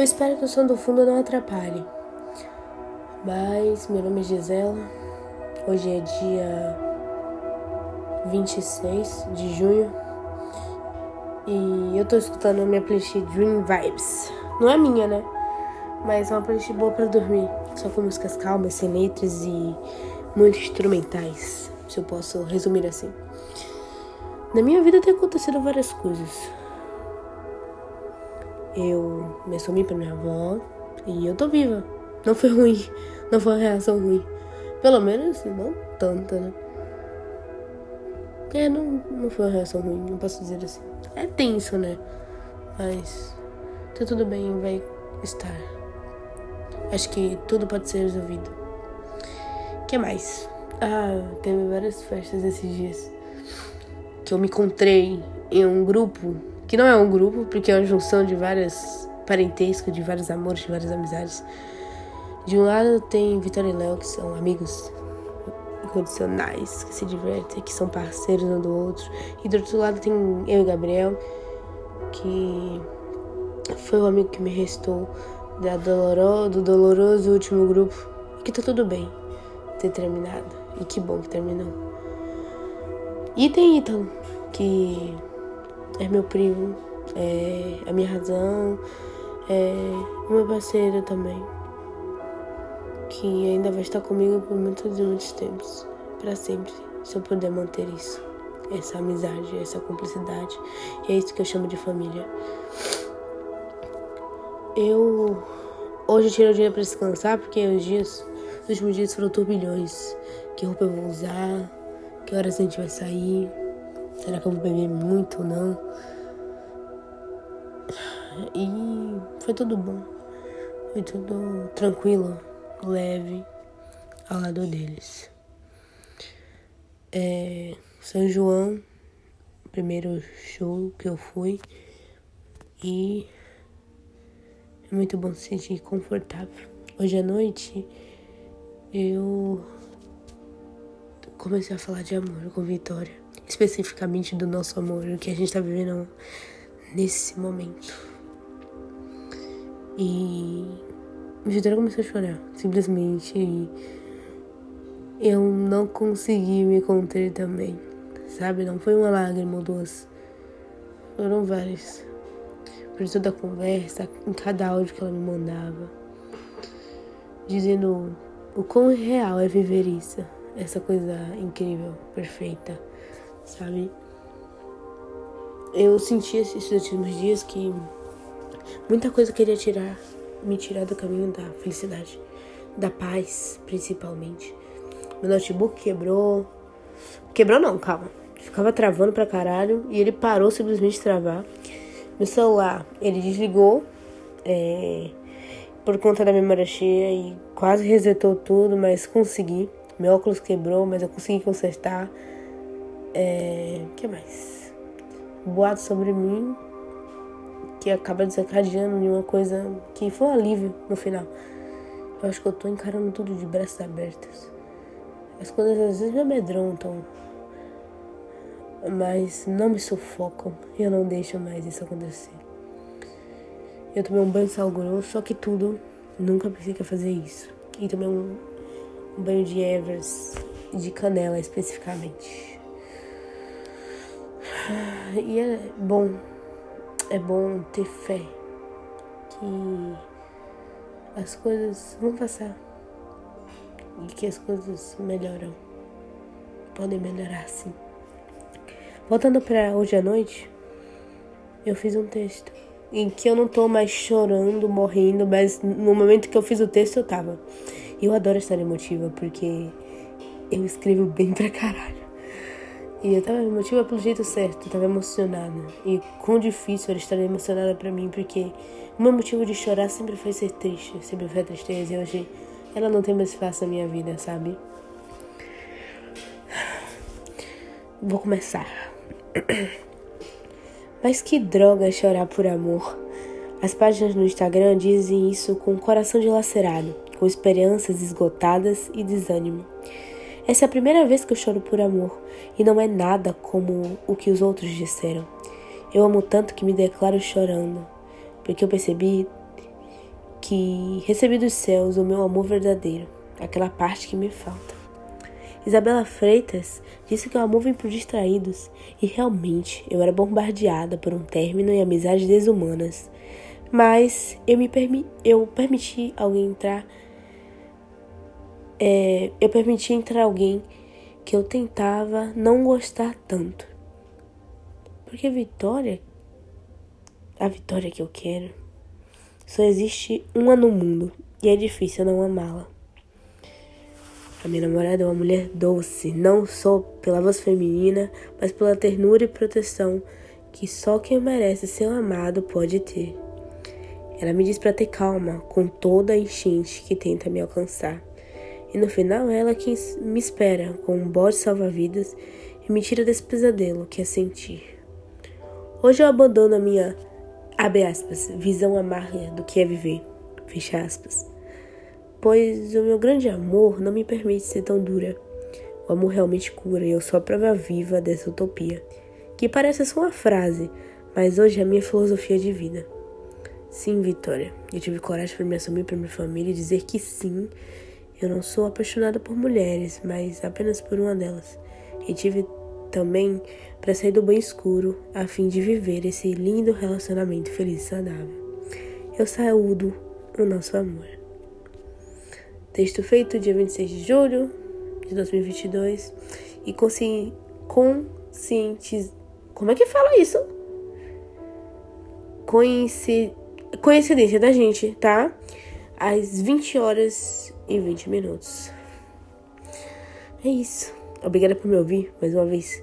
Eu espero que o som do fundo não atrapalhe. Mas meu nome é Gisela. Hoje é dia 26 de junho. E eu tô escutando a minha playlist Dream Vibes. Não é minha, né? Mas é uma playlist boa para dormir. Só com músicas calmas, sem letras e muito instrumentais. Se eu posso resumir assim. Na minha vida tem acontecido várias coisas. Eu me assumi pra minha avó e eu tô viva. Não foi ruim, não foi uma reação ruim. Pelo menos não tanta, né? É, não, não foi uma reação ruim, não posso dizer assim. É tenso, né? Mas tá tudo bem, vai estar. Acho que tudo pode ser resolvido. O que mais? Ah, teve várias festas esses dias que eu me encontrei em um grupo que não é um grupo, porque é uma junção de várias parentescos, de vários amores, de várias amizades. De um lado tem Vitória e Léo, que são amigos incondicionais, que se divertem, que são parceiros um do outro. E do outro lado tem eu e Gabriel, que foi o amigo que me restou da doloro, do doloroso último grupo. E que tá tudo bem ter terminado. E que bom que terminou. E tem Ítalo, que é meu primo, é a minha razão, é uma parceira também, que ainda vai estar comigo por muitos e muitos tempos, para sempre, se eu puder manter isso, essa amizade, essa cumplicidade, e é isso que eu chamo de família. Eu hoje tirei o dia para descansar porque os dias, os últimos dias foram turbilhões. Que roupa eu vou usar? Que horas a gente vai sair? Será que eu vou beber muito ou não? E foi tudo bom. Foi tudo tranquilo, leve, ao lado deles. É, São João, primeiro show que eu fui. E é muito bom se sentir confortável. Hoje à noite eu comecei a falar de amor com Vitória especificamente do nosso amor, o que a gente está vivendo nesse momento. E Vitória começou a chorar, simplesmente. E eu não consegui me conter também, sabe? Não foi uma lágrima ou duas, foram várias. Por toda a conversa, em cada áudio que ela me mandava, dizendo o quão real é viver isso, essa coisa incrível, perfeita sabe? Eu senti esses últimos dias que muita coisa queria tirar, me tirar do caminho da felicidade, da paz, principalmente. Meu notebook quebrou. Quebrou não, calma. Ficava travando pra caralho e ele parou simplesmente de travar. Meu celular, ele desligou é, por conta da memória cheia e quase resetou tudo, mas consegui. Meu óculos quebrou, mas eu consegui consertar. É. que mais? Boato sobre mim que acaba desencadeando em uma coisa que foi um alívio no final. Eu acho que eu tô encarando tudo de braços abertos. As coisas às vezes me amedrontam, mas não me sufocam. Eu não deixo mais isso acontecer. Eu tomei um banho de sal grosso, só que tudo, nunca pensei que ia fazer isso. E tomei um, um banho de Evers, de canela especificamente. E é bom, é bom ter fé que as coisas vão passar e que as coisas melhoram. Podem melhorar sim. Voltando para hoje à noite, eu fiz um texto em que eu não tô mais chorando, morrendo, mas no momento que eu fiz o texto eu tava. Eu adoro estar emotiva porque eu escrevo bem pra caralho. E eu tava emotiva pelo jeito certo, eu tava emocionada. E quão difícil era estar emocionada pra mim, porque o meu motivo de chorar sempre foi ser triste, sempre foi a tristeza. E hoje ela não tem mais espaço na minha vida, sabe? Vou começar. Mas que droga chorar por amor. As páginas no Instagram dizem isso com o coração dilacerado, com esperanças esgotadas e desânimo. Essa é a primeira vez que eu choro por amor e não é nada como o que os outros disseram. Eu amo tanto que me declaro chorando, porque eu percebi que recebi dos céus o meu amor verdadeiro, aquela parte que me falta. Isabela Freitas disse que o amor vem por distraídos, e realmente eu era bombardeada por um término e amizades desumanas. Mas eu me permi eu permiti alguém entrar. É, eu permiti entrar alguém que eu tentava não gostar tanto. Porque Vitória, a Vitória que eu quero, só existe uma no mundo e é difícil não amá-la. A minha namorada é uma mulher doce, não só pela voz feminina, mas pela ternura e proteção que só quem merece ser amado pode ter. Ela me diz para ter calma com toda a enchente que tenta me alcançar. E no final é ela quem me espera com um bote salva-vidas e me tira desse pesadelo que é sentir. Hoje eu abandono a minha, abre aspas, visão amarga do que é viver, fecha aspas pois o meu grande amor não me permite ser tão dura. O amor realmente cura e eu sou a prova viva dessa utopia, que parece só uma frase, mas hoje é a minha filosofia de vida. Sim, Vitória, eu tive coragem para me assumir para minha família e dizer que sim, eu não sou apaixonada por mulheres, mas apenas por uma delas. E tive também para sair do banho escuro a fim de viver esse lindo relacionamento feliz e saudável. Eu saúdo o nosso amor. Texto feito dia 26 de julho de 2022 e consci... conscientiz... Como é que fala isso? Coinci... Coincidência da gente, tá? Às 20 horas e 20 minutos. É isso. Obrigada por me ouvir mais uma vez.